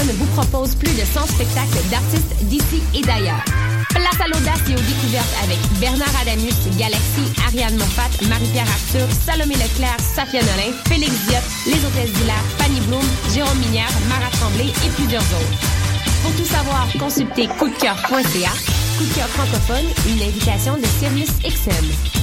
vous propose plus de 100 spectacles d'artistes d'ici et d'ailleurs. Place à l'audace et aux découvertes avec Bernard Adamus, Galaxy, Ariane Moffat, Marie-Pierre Arthur, Salomé Leclerc, Safia Nolin, Félix Diop, Les Hôtesses d'Hilaire, Fanny Bloom, Jérôme Minière, Marat Tremblay et plusieurs autres. Pour tout savoir, consultez coupdecoeur.ca. Coup de cœur francophone, une invitation de Sirius XM.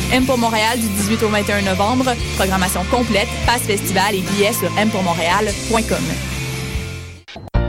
M pour Montréal du 18 au 21 novembre. Programmation complète, passe festival et billets sur mpourmontréal.com.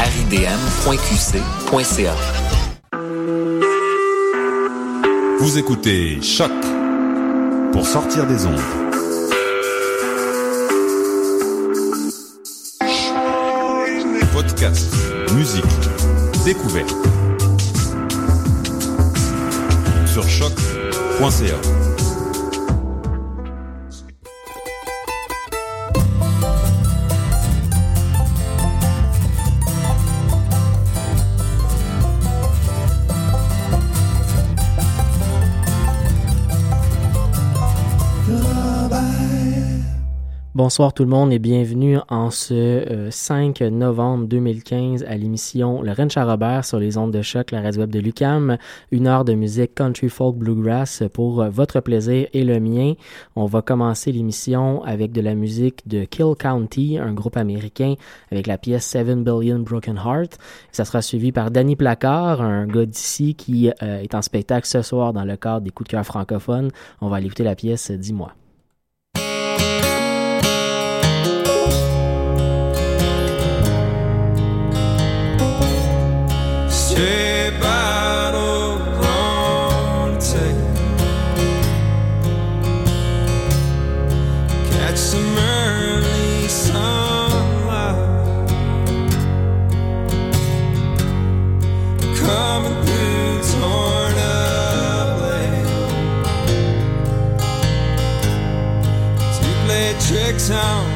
ridm.qc.ca. Vous écoutez Choc pour sortir des ondes. Podcast, musique, découverte. Sur choc.ca. Bonsoir tout le monde et bienvenue en ce euh, 5 novembre 2015 à l'émission Le Rennes Robert sur les ondes de choc, la radio web de Lucam. Une heure de musique country folk bluegrass pour euh, votre plaisir et le mien. On va commencer l'émission avec de la musique de Kill County, un groupe américain avec la pièce Seven Billion Broken Heart. Ça sera suivi par Danny Placard, un gars d'ici qui euh, est en spectacle ce soir dans le cadre des coups de cœur francophones. On va aller écouter la pièce Dis-moi. town.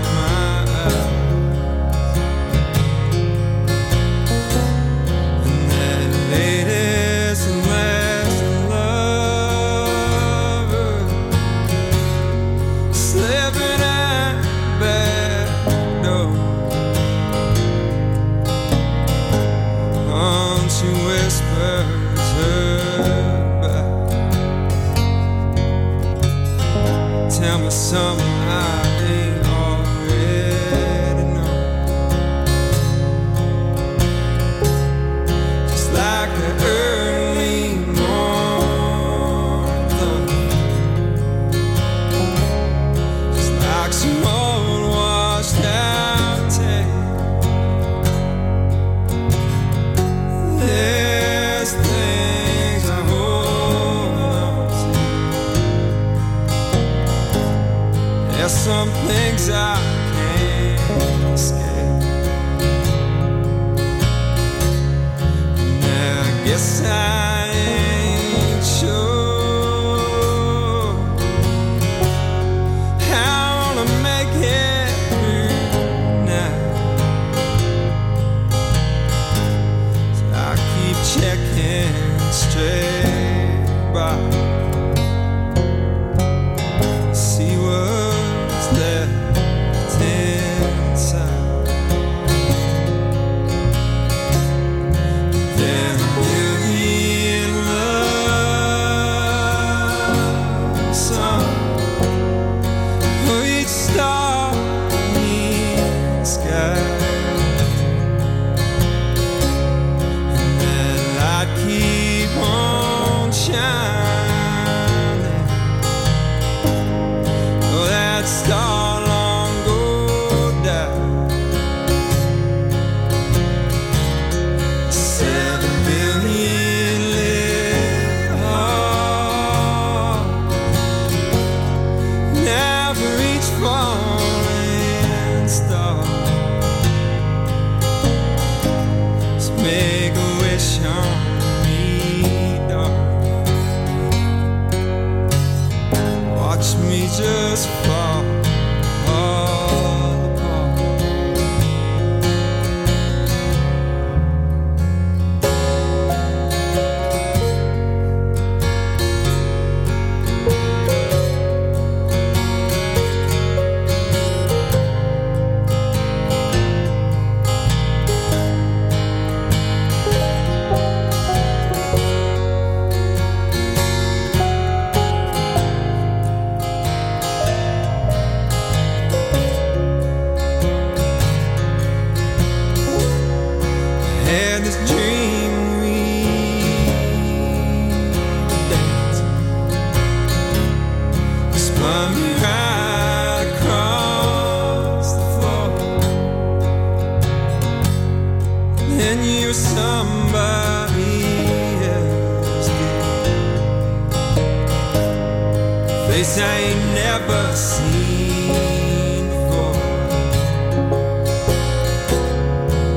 place I ain't never seen before.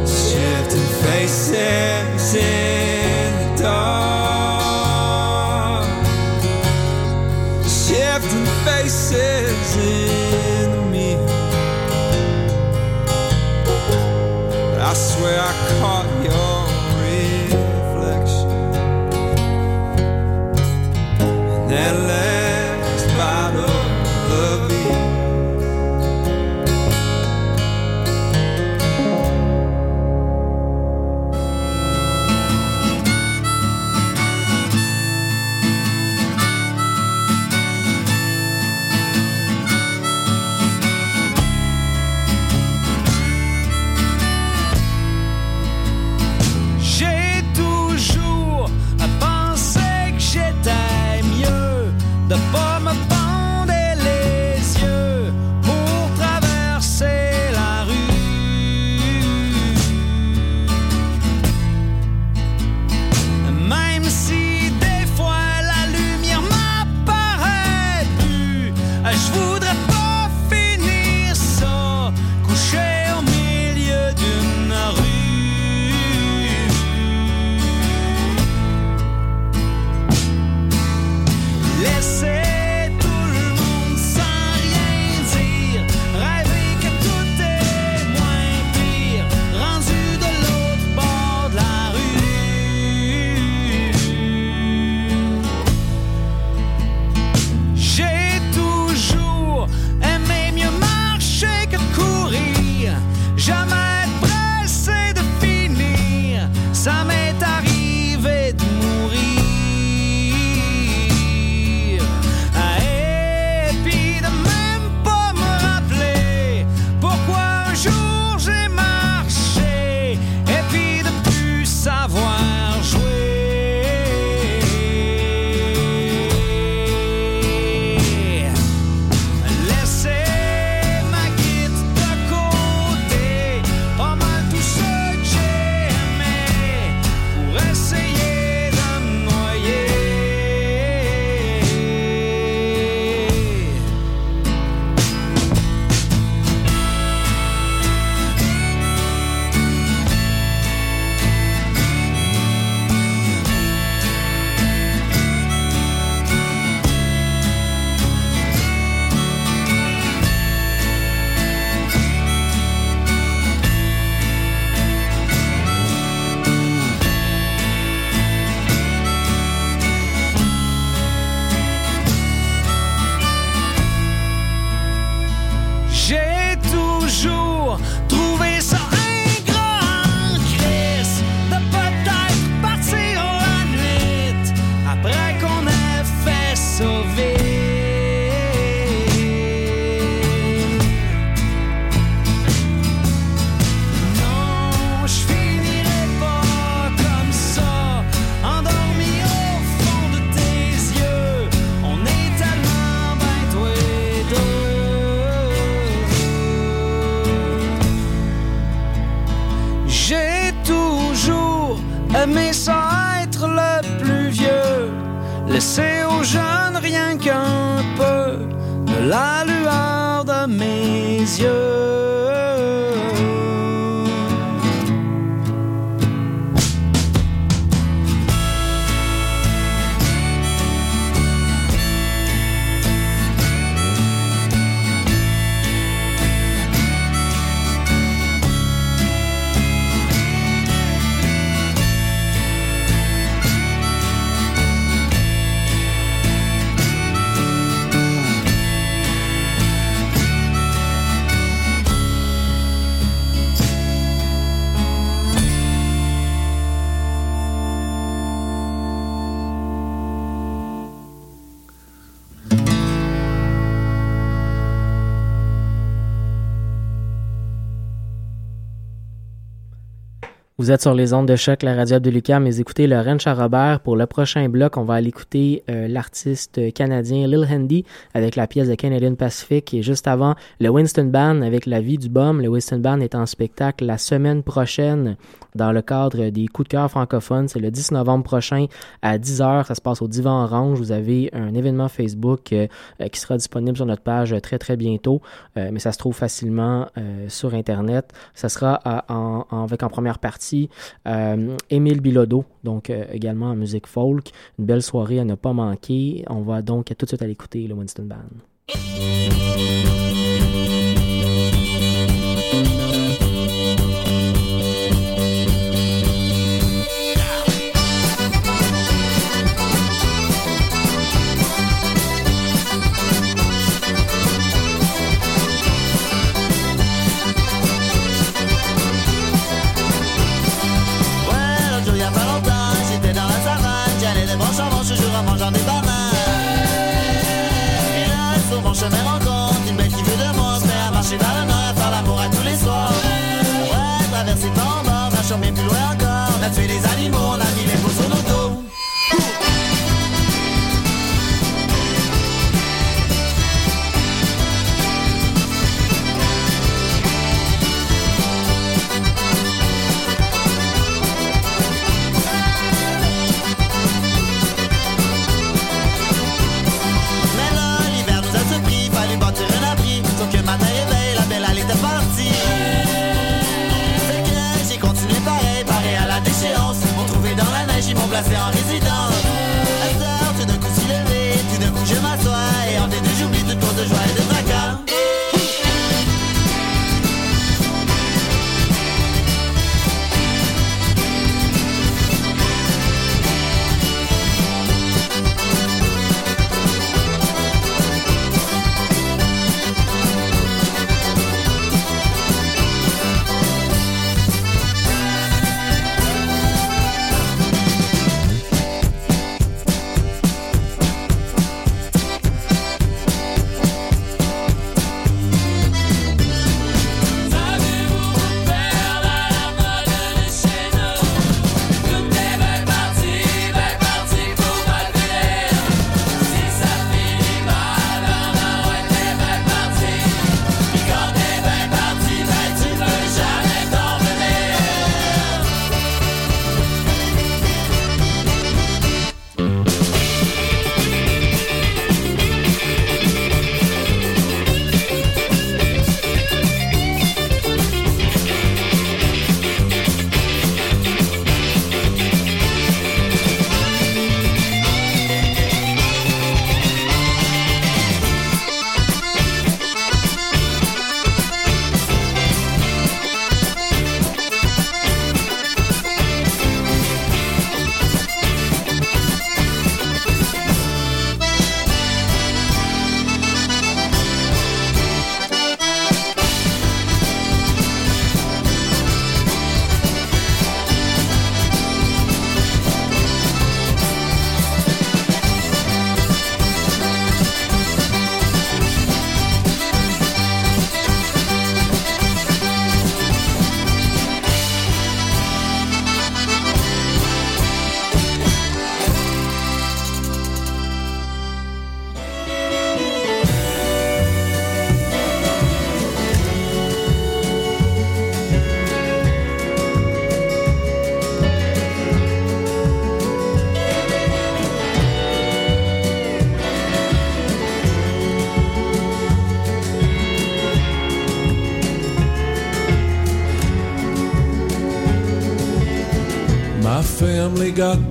Shifting faces. j'échonne rien qu'un peu de la lueur de mes yeux. Vous êtes sur les ondes de choc, la radio de Lucas, mais écoutez Lorraine Charrobert. Pour le prochain bloc, on va aller écouter euh, l'artiste canadien Lil Handy avec la pièce de Canadian Pacific et juste avant, le Winston Band avec La vie du bum. Le Winston Band est en spectacle la semaine prochaine dans le cadre des coups de cœur francophones. C'est le 10 novembre prochain à 10h. Ça se passe au Divan Orange. Vous avez un événement Facebook euh, euh, qui sera disponible sur notre page très très bientôt, mais ça se trouve facilement sur Internet. Ça sera en, avec en première partie euh, Émile Bilodeau, donc euh, également en musique folk. Une belle soirée à ne pas manquer. On va donc tout de suite aller écouter le Winston Band.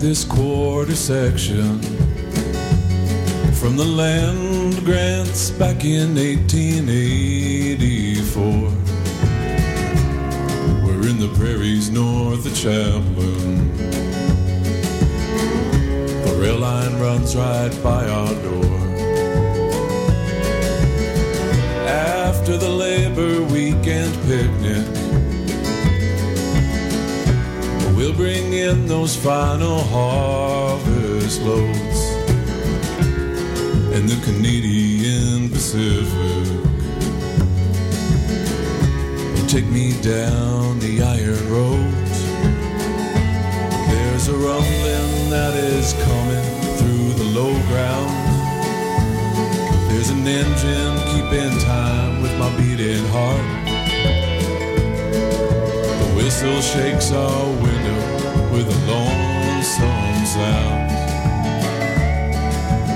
This quarter section from the land grants back in 1884. those final harvest loads in the Canadian Pacific. You take me down the iron road. There's a rumbling that is coming through the low ground. There's an engine keeping time with my beating heart. The whistle shakes our window with a lonesome sound.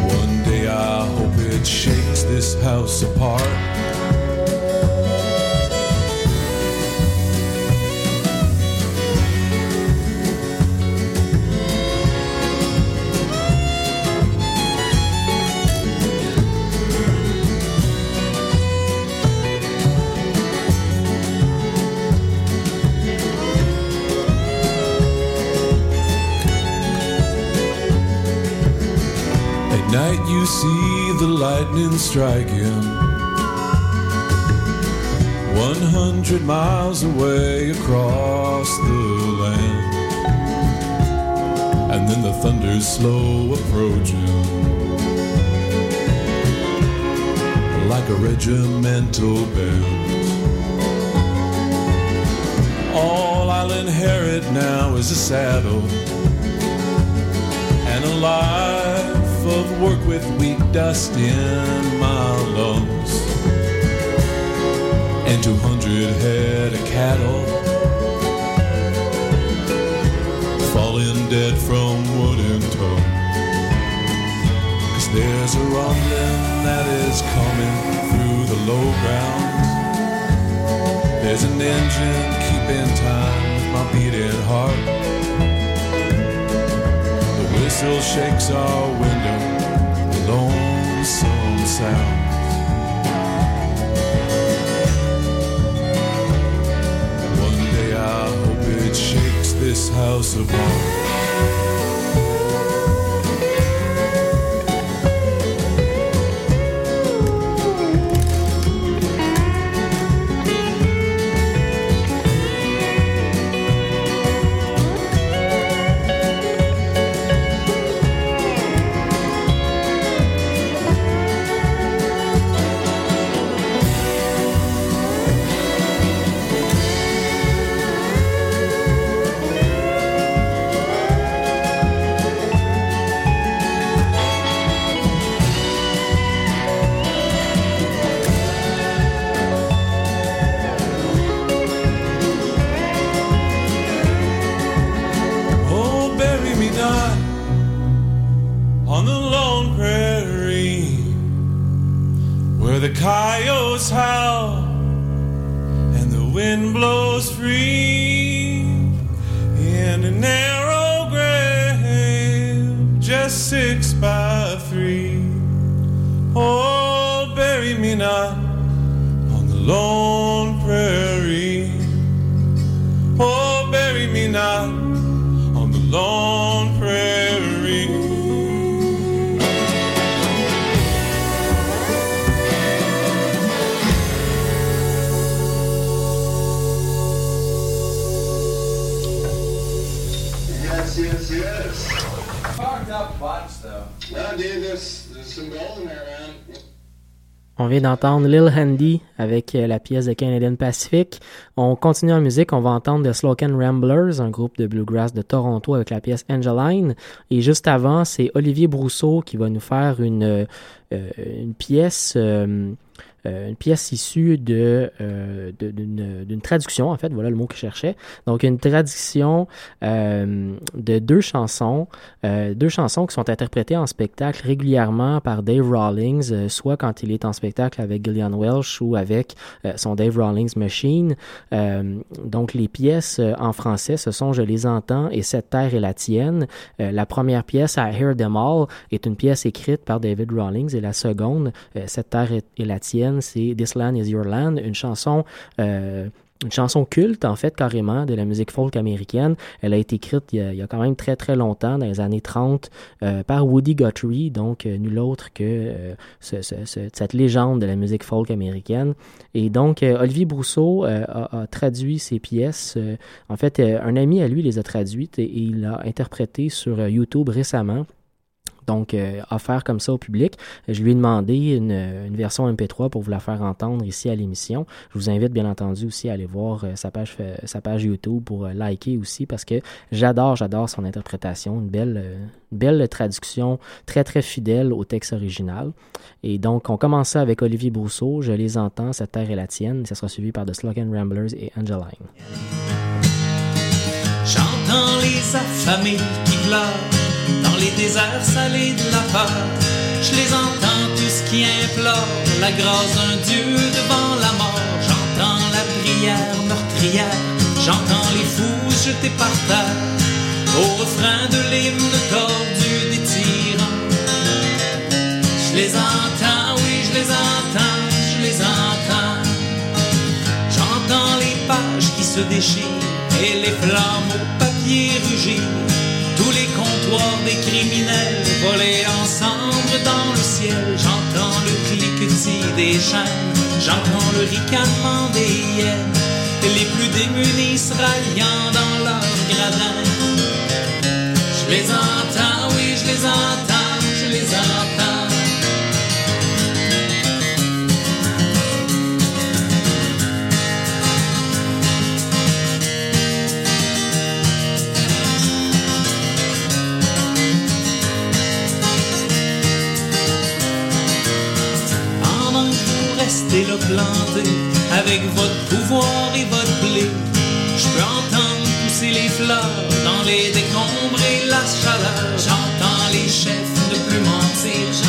One day I hope it shakes this house apart. Lightning striking 100 miles away across the land. And then the thunder's slow approaching. Like a regimental band. All I'll inherit now is a saddle and a life of work with weak dust in my lungs and 200 head of cattle falling dead from wooden tongue cause there's a rumbling that is coming through the low ground. There's an engine keeping time with my beating heart whistle shakes our window, the lonesome sound. One day I hope it shakes this house apart. On vient d'entendre Lil Handy avec euh, la pièce de Canadian Pacific. On continue en musique, on va entendre The Slocan Ramblers, un groupe de bluegrass de Toronto avec la pièce Angeline. Et juste avant, c'est Olivier Brousseau qui va nous faire une, euh, une pièce... euh, une pièce issue de, euh, d'une, traduction, en fait, voilà le mot que je cherchais. Donc, une traduction euh, de deux chansons, euh, deux chansons qui sont interprétées en spectacle régulièrement par Dave Rawlings, euh, soit quand il est en spectacle avec Gillian Welsh ou avec euh, son Dave Rawlings Machine. Euh, donc, les pièces euh, en français, ce sont Je les entends et Cette terre est la tienne. Euh, la première pièce, I Hear Them All, est une pièce écrite par David Rawlings et la seconde, euh, Cette terre est la tienne, c'est This Land is Your Land, une chanson euh, une chanson culte, en fait, carrément, de la musique folk américaine. Elle a été écrite il y a, quand même très, très longtemps, dans les années 30, euh, par Woody Guthrie, donc euh, nul autre que ce- ce- ce- cette légende de la musique folk américaine. Et donc, Olivier Brousseau a, traduit ces pièces. en fait, un ami à lui les a traduites et, et il l'a interprété sur YouTube récemment. Donc euh, offert comme ça au public. Je lui ai demandé une, version MP3 pour vous la faire entendre ici à l'émission. Je vous invite bien entendu aussi à aller voir euh, sa page sa page YouTube pour euh, liker aussi parce que j'adore j'adore son interprétation, une belle belle traduction très très fidèle au texte original. Et donc on commence ça avec Olivier Brousseau, Je les entends, cette terre est la tienne. Ça sera suivi par The Slogan Ramblers et Angeline. J'entends les affamés qui pleurent dans les déserts salés de la peur. Je les entends tous qui implorent la grâce d'un Dieu devant la mort. J'entends la prière meurtrière, j'entends les fous jetés par terre au refrain de l'hymne tordu des tyrans. Je les entends, oui, je les entends, je les entends. J'entends les pages qui se déchirent et les flammes au papier rugir tous les comptoirs des criminels volés ensemble dans le ciel. J'entends le cliquetis des chaînes, j'entends le ricanement des hyènes, les plus démunis se ralliant dans leur gradin. Je les entends, oui, je les entends, restez là planté avec votre pouvoir et votre blé. Je peux entendre pousser les fleurs dans les décombres et la chaleur. J'entends les chefs ne plus mentir,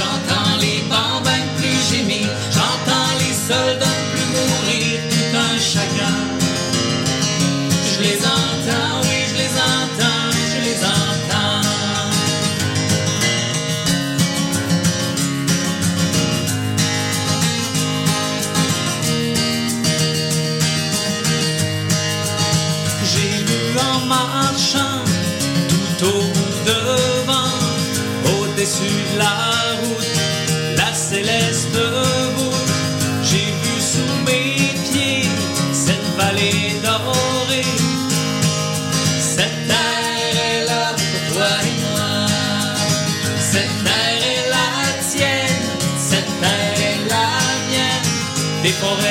de la route, la céleste voûte. J'ai vu sous mes pieds cette vallée dorée. Cette terre est là pour toi et moi. Cette terre est la tienne, cette terre est la mienne. Des forêts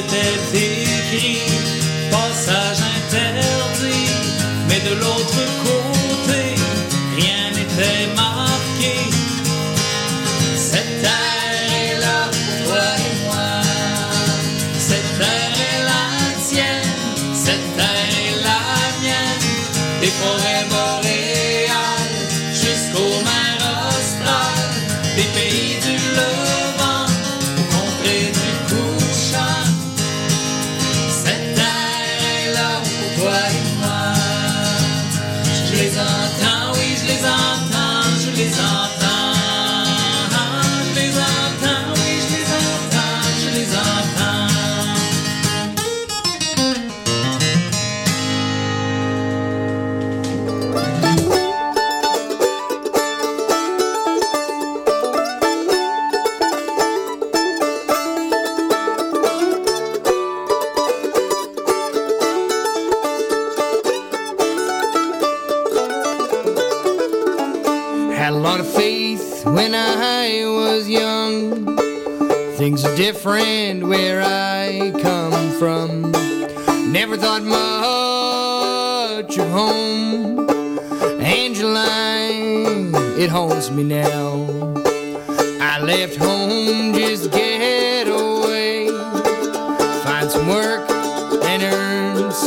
c'était écrit passage interdit, mais de l'autre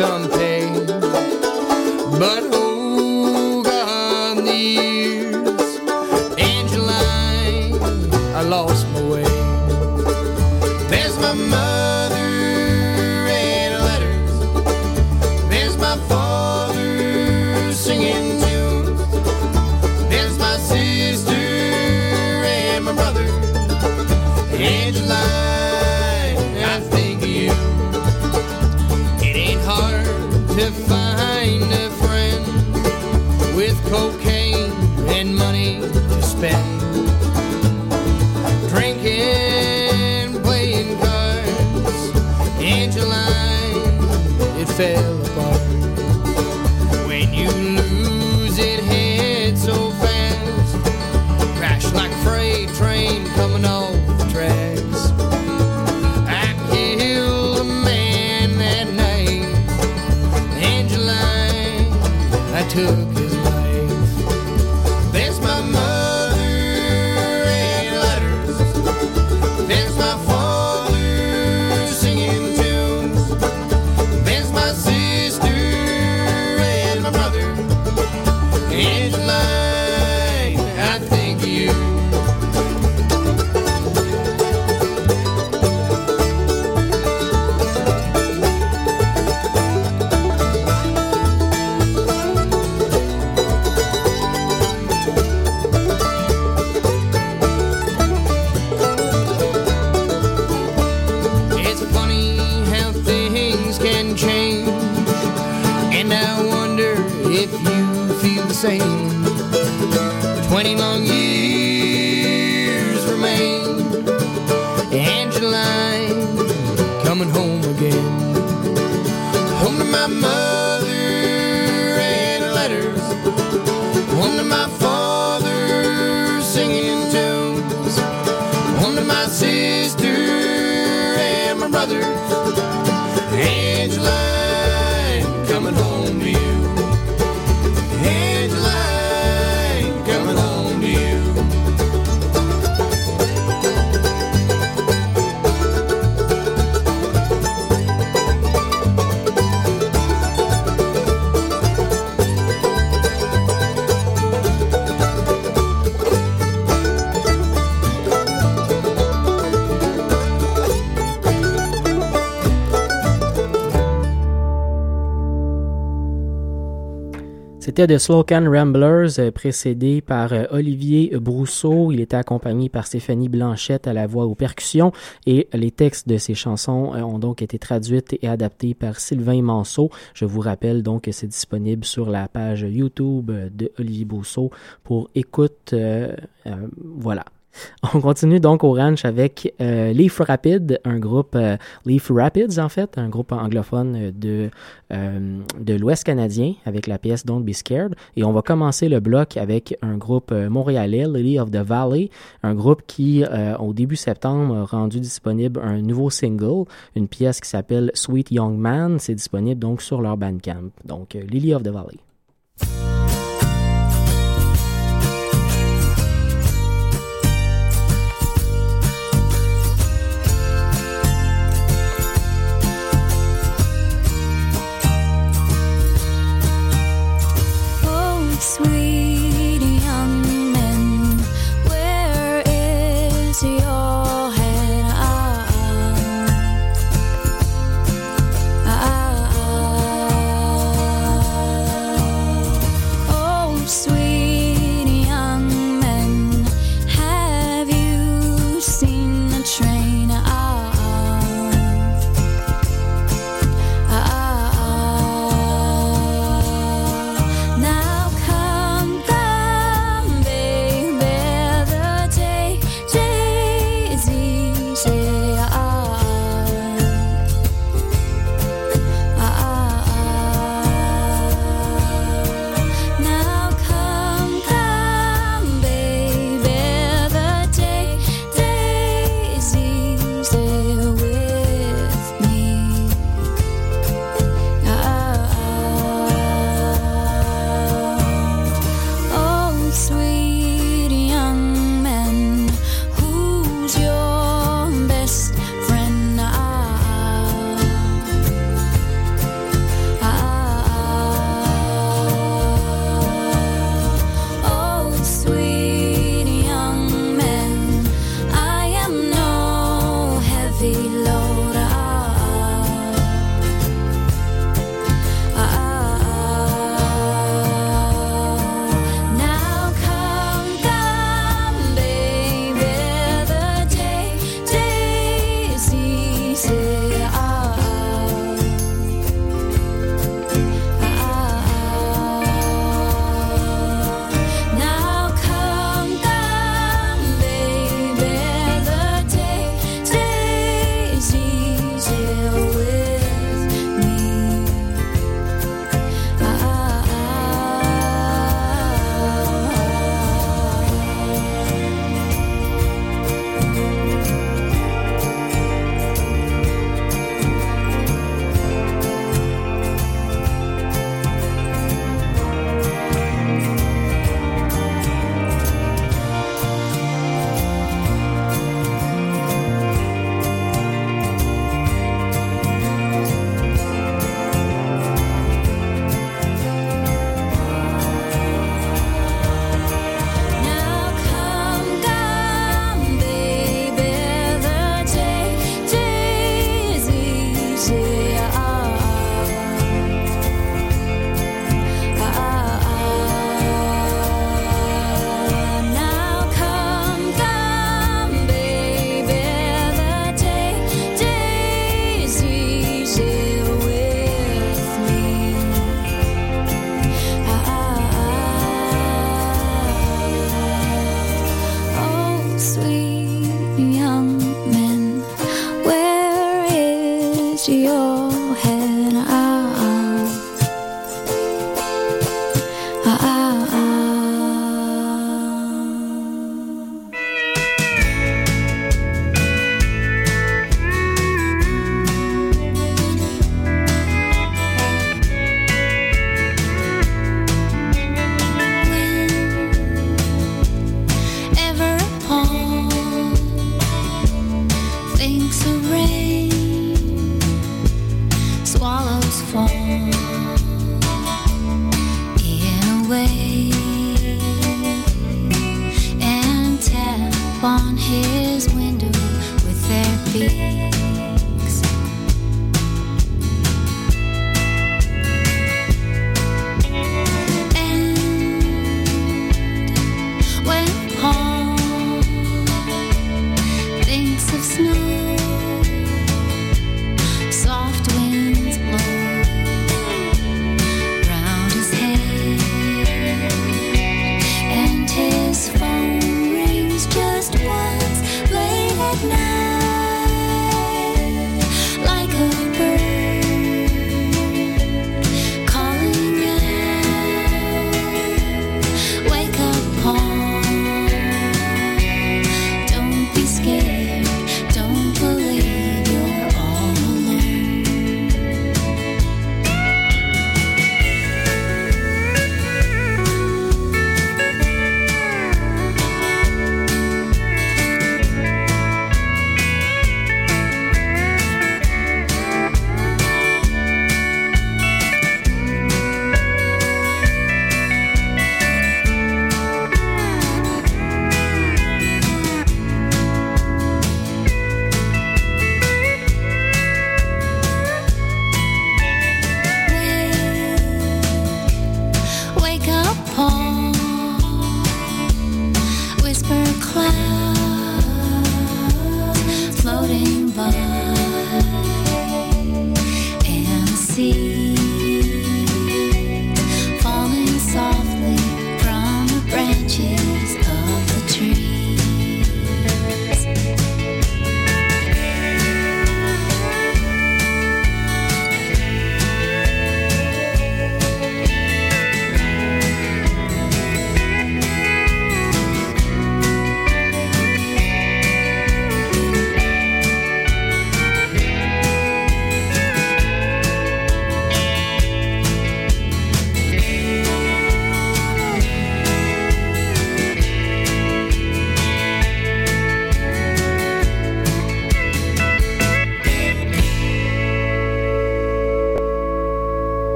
done said 20 long years. C'était The Slocan Ramblers, euh, précédé par euh, Olivier Brousseau. Il était accompagné par Stéphanie Blanchette à la voix aux percussions et les textes de ces chansons euh, ont donc été traduites et adaptés par Sylvain Manceau. Je vous rappelle donc que c'est disponible sur la page YouTube de Olivier Brousseau pour écoute. voilà. On continue donc au ranch avec euh, Leaf Rapid, un groupe euh, Leaf Rapids en fait, un groupe anglophone de euh, de l'Ouest canadien avec la pièce Don't Be Scared. Et on va commencer le bloc avec un groupe montréalais, Lily of the Valley, un groupe qui au début septembre a rendu disponible un nouveau single, une pièce qui s'appelle Sweet Young Man. C'est disponible donc sur leur Bandcamp. Donc Lily of the Valley.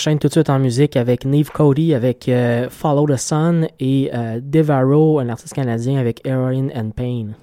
s'enchaîne tout de suite en musique avec Neve Cody avec euh, Follow the Sun et euh, Devaro, un artiste canadien avec Heroin and Pain.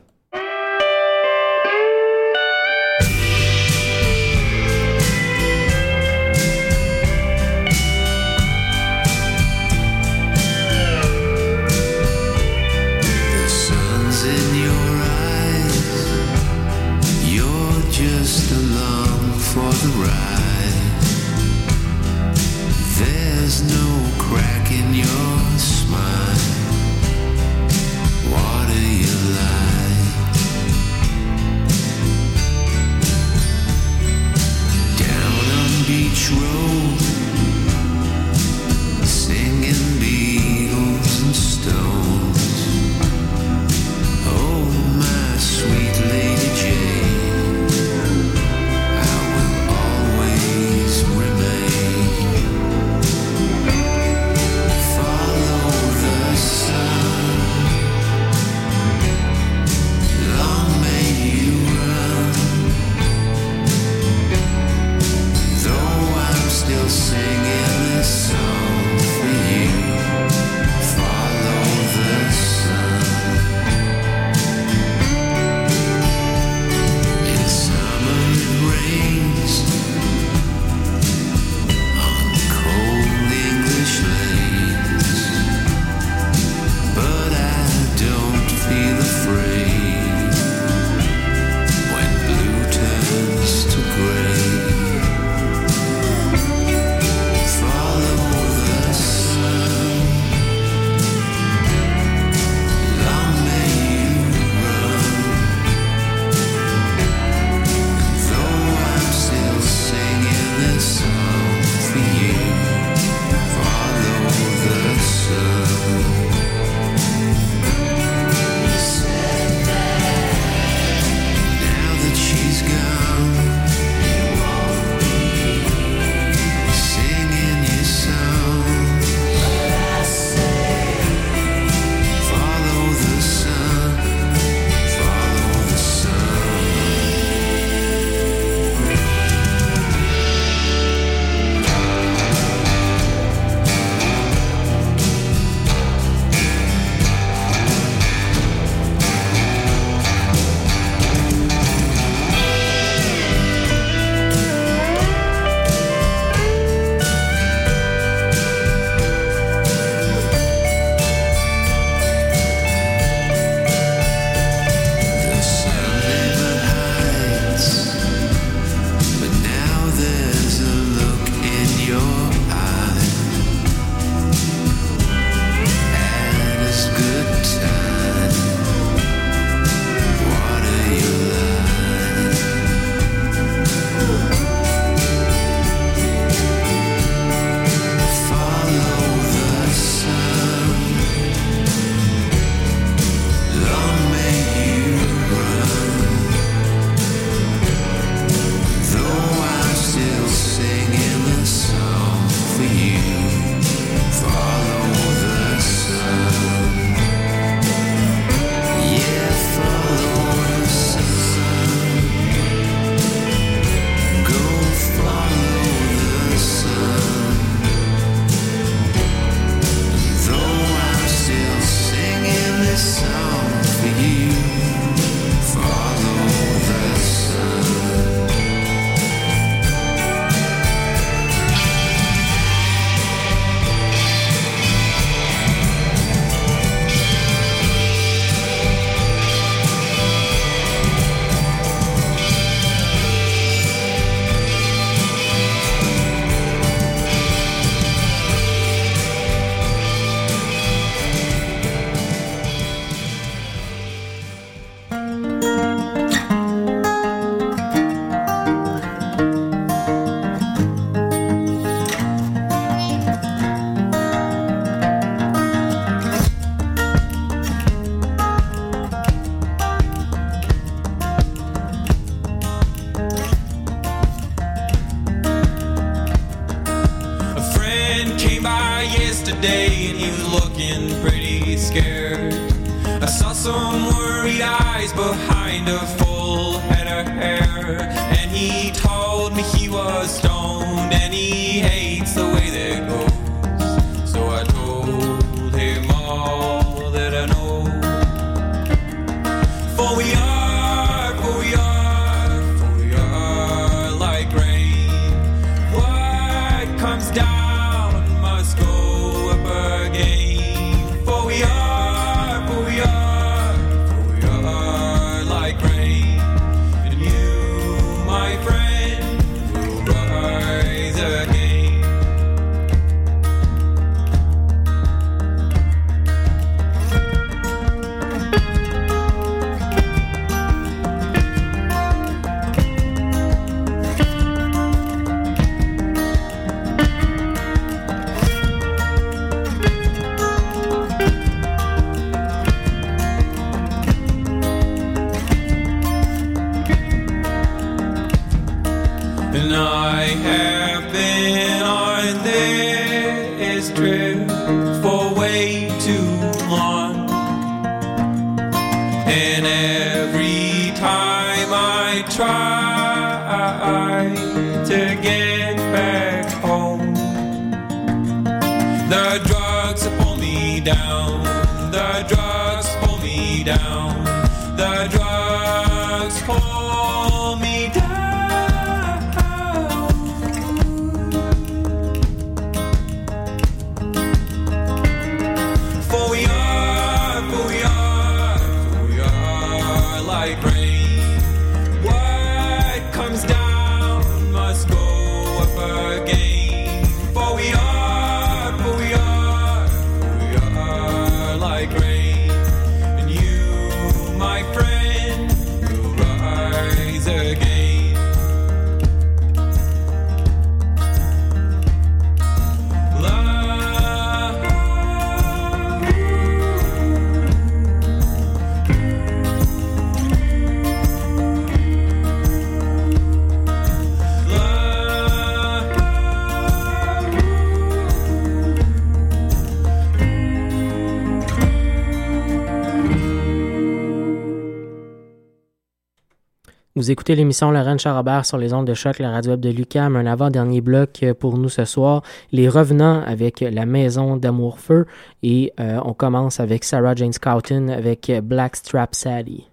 Vous écoutez l'émission Lorraine Charabert sur les ondes de choc, la radio web de Lucam. Un avant-dernier bloc euh, pour nous ce soir. Les revenants avec La Maison d'Amour-Feu. Et euh, on commence avec Sarah Jane Scouten avec Black Strap Sally.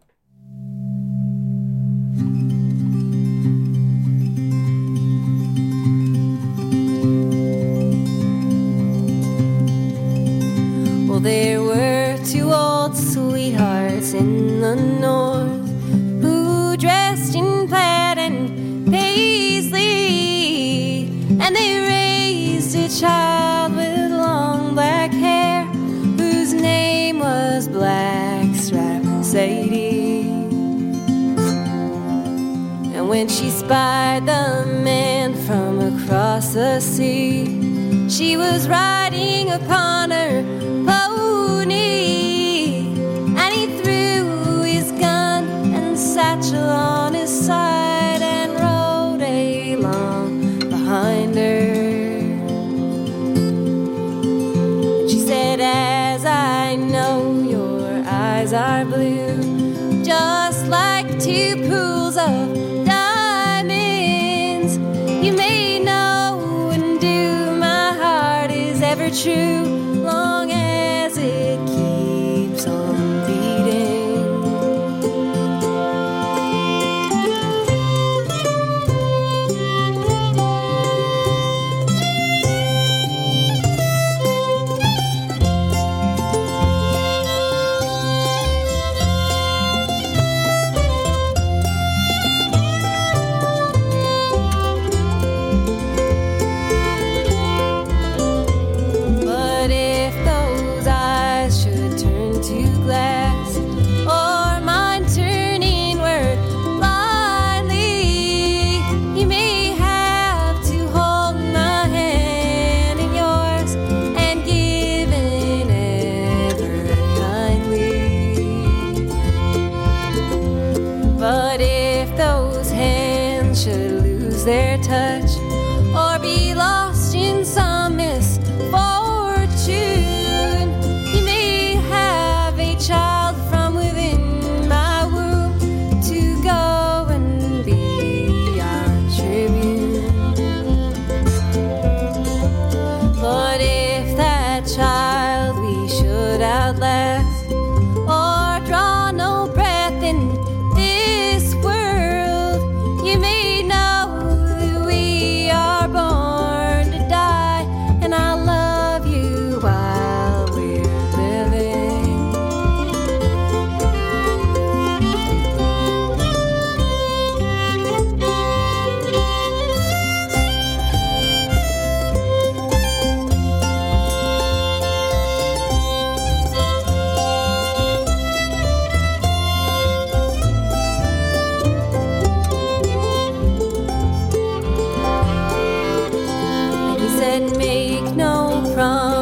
Well, there were two old sweethearts in the north. child with long black hair whose name was Blackstrap Sadie. And when she spied the man from across the sea, she was riding upon her pony, and he threw his gun and satchel on his side. you and make no promise.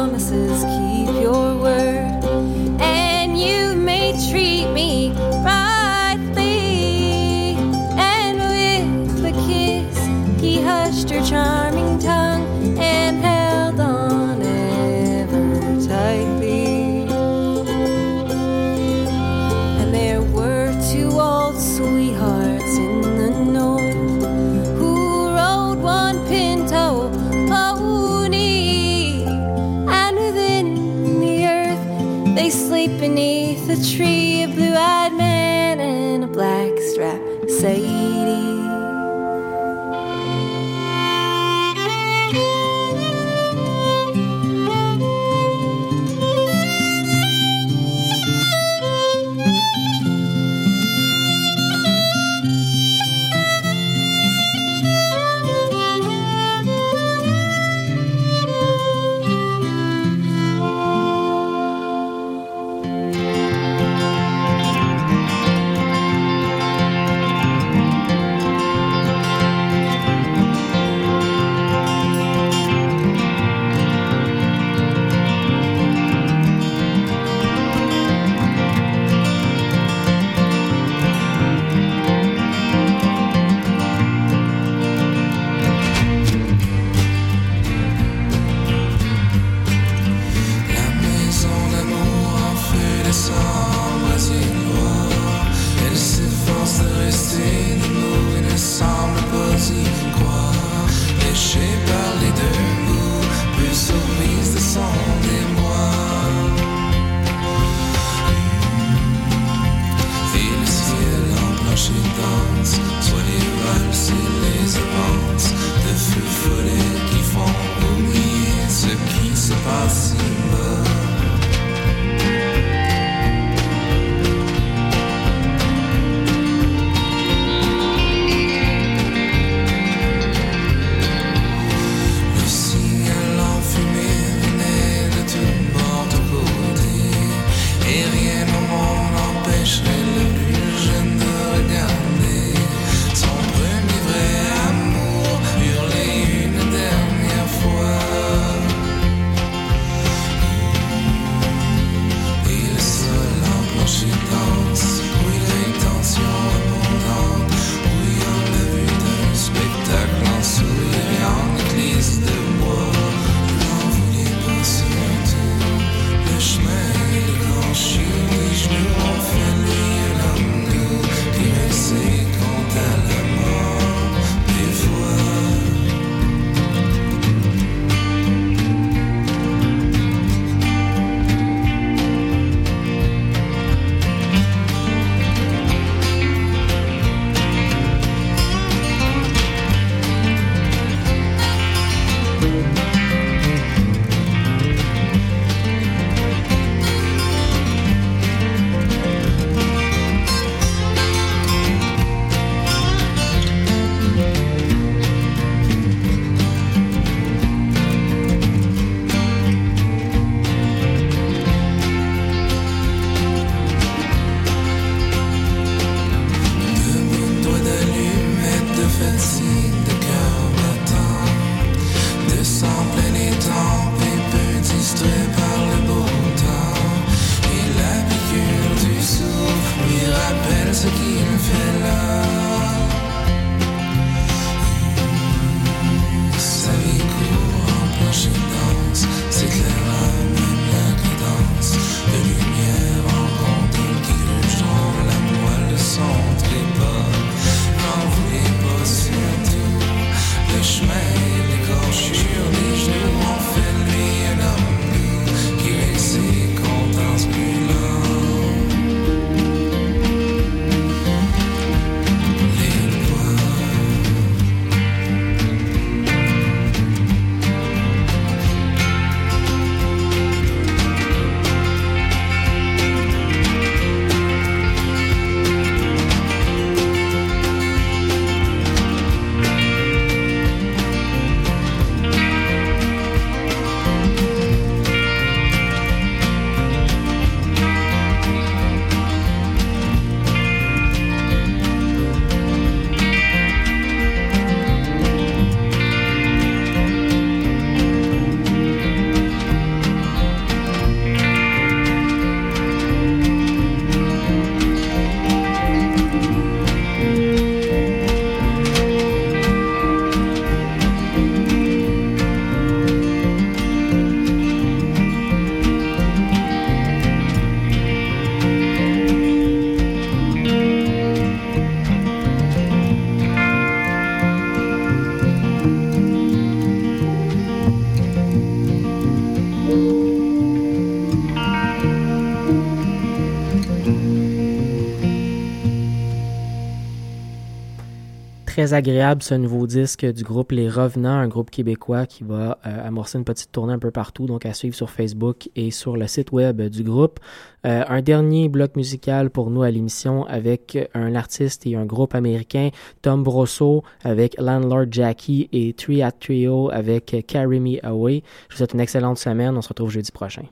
Très agréable ce nouveau disque du groupe Les Revenants, un groupe québécois qui va euh, amorcer une petite tournée un peu partout, donc à suivre sur Facebook et sur le site web du groupe. Euh, un dernier bloc musical pour nous à l'émission avec un artiste et un groupe américain, Tom Brosso avec Landlord Jackie et Three at Trio avec Carry Me Away. Je vous souhaite une excellente semaine. On se retrouve jeudi prochain.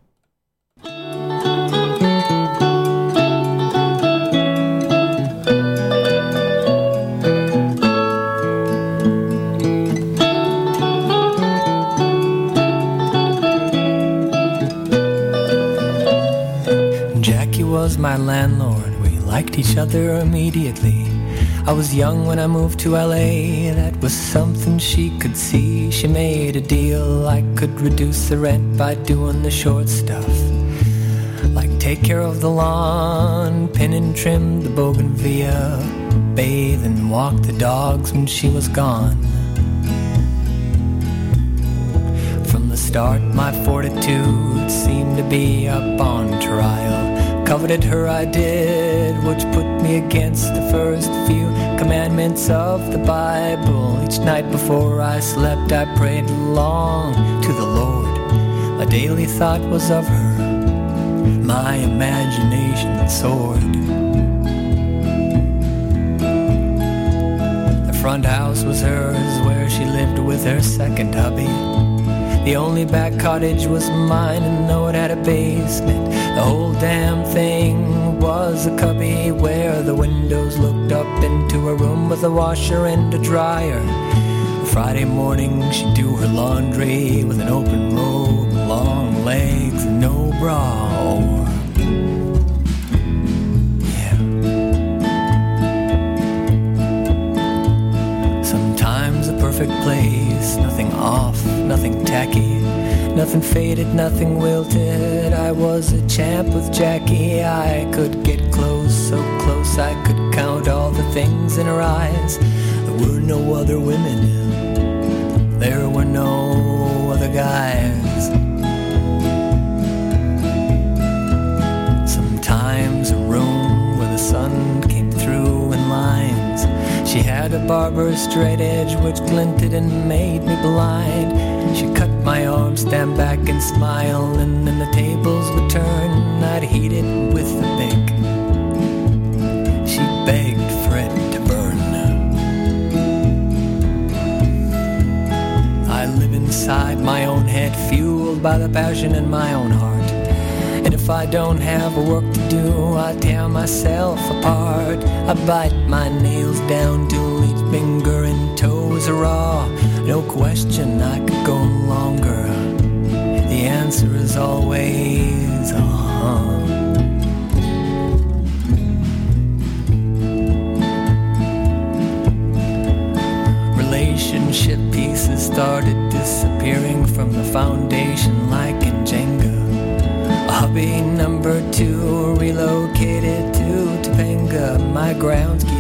Was my landlord. We liked each other immediately. I was young when I moved to LA. That was something she could see. She made a deal I could reduce the rent by doing the short stuff. Like take care of the lawn, pin and trim the bougainvillea, bathe and walk the dogs when she was gone. From the start, my fortitude seemed to be up on trial. Coveted her, I did, which put me against the first few commandments of the Bible. Each night before I slept, I prayed along to the Lord. My daily thought was of her, my imagination soared. The front house was hers, where she lived with her second hubby. The only back cottage was mine, and though it had a basement, the whole damn thing was a cubby where the windows looked up into a room with a washer and a dryer. Friday morning, she'd do her laundry with an open faded, nothing wilted. I was a champ with Jackie. I could get close, so close I could count all the things in her eyes. There were no other women, there were no other guys. Sometimes a room where the sun came through in lines. She had a barber's straight edge which glinted and made me blind. Stand back and smile, and then the tables would turn. I'd heat it with the pick. She begged for it to burn. I live inside my own head, fueled by the passion in my own heart. And if I don't have a work to do, I tear myself apart. I bite my nails down till each finger and toe is raw. No question I could go longer. The answer is always uh huh. Relationship pieces started disappearing from the foundation like in Jenga. Hobby number two relocated to Topanga. My groundskeeping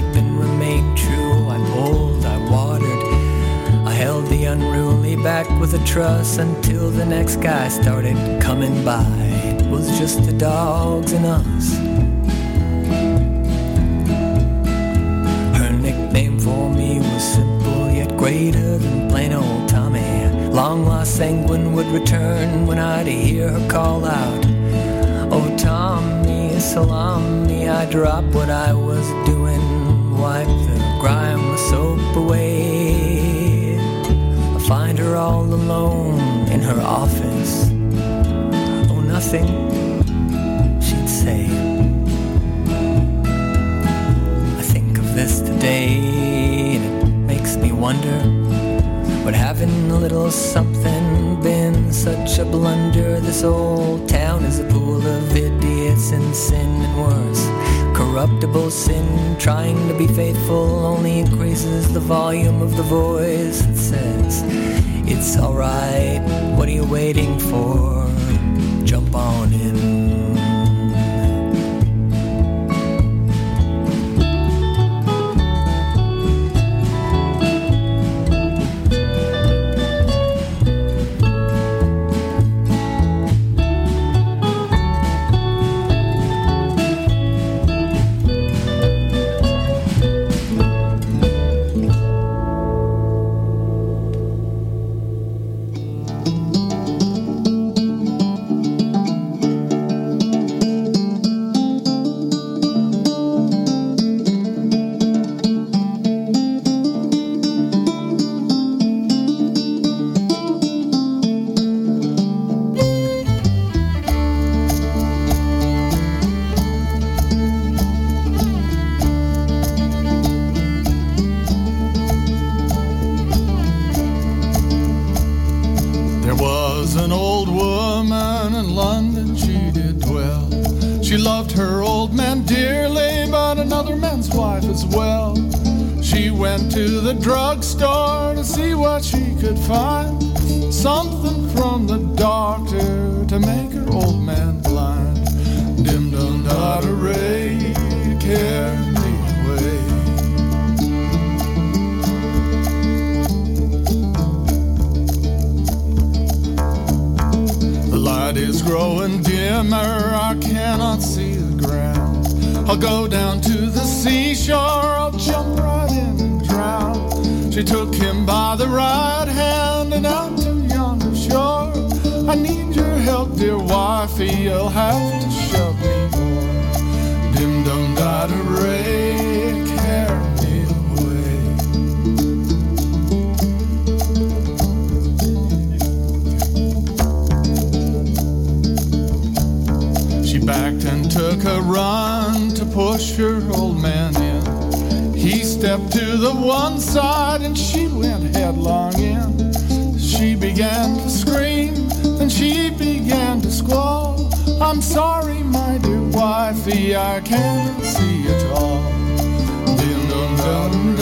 unruly back with a truss until the next guy started coming by. It was just the dogs and us. Her nickname for me was simple yet greater than plain old Tommy. Long lost sanguine would return when I'd hear her call out. Oh, Tommy, salami, I drop what I was doing, wipe the grime with soap away. Find her all alone in her office. Oh, nothing, she'd say. I think of this today, and it makes me wonder. Would having a little something been such a blunder? This old town is a pool of idiots and sin and worse. Corruptible sin, trying to be faithful, only increases the volume of the voice that says, It's alright, what are you waiting for? Jump on in. London she did dwell. She loved her old man dearly, but another man's wife as well. She went to the drugstore to see what she could find. Something from the doctor to make her old man blind. Dim dum da da ray, light is growing dimmer, I cannot see the ground. I'll go down to the seashore, I'll jump right in and drown. She took him by the right hand and out to yonder shore. I need your help, dear wifey, you'll have to shove me more. Dim dum da da ray, backed and took a run to push her old man in. He stepped to the one side and she went headlong in. She began to scream, and she began to squall. I'm sorry, my dear wifey, I can't see at all. Dum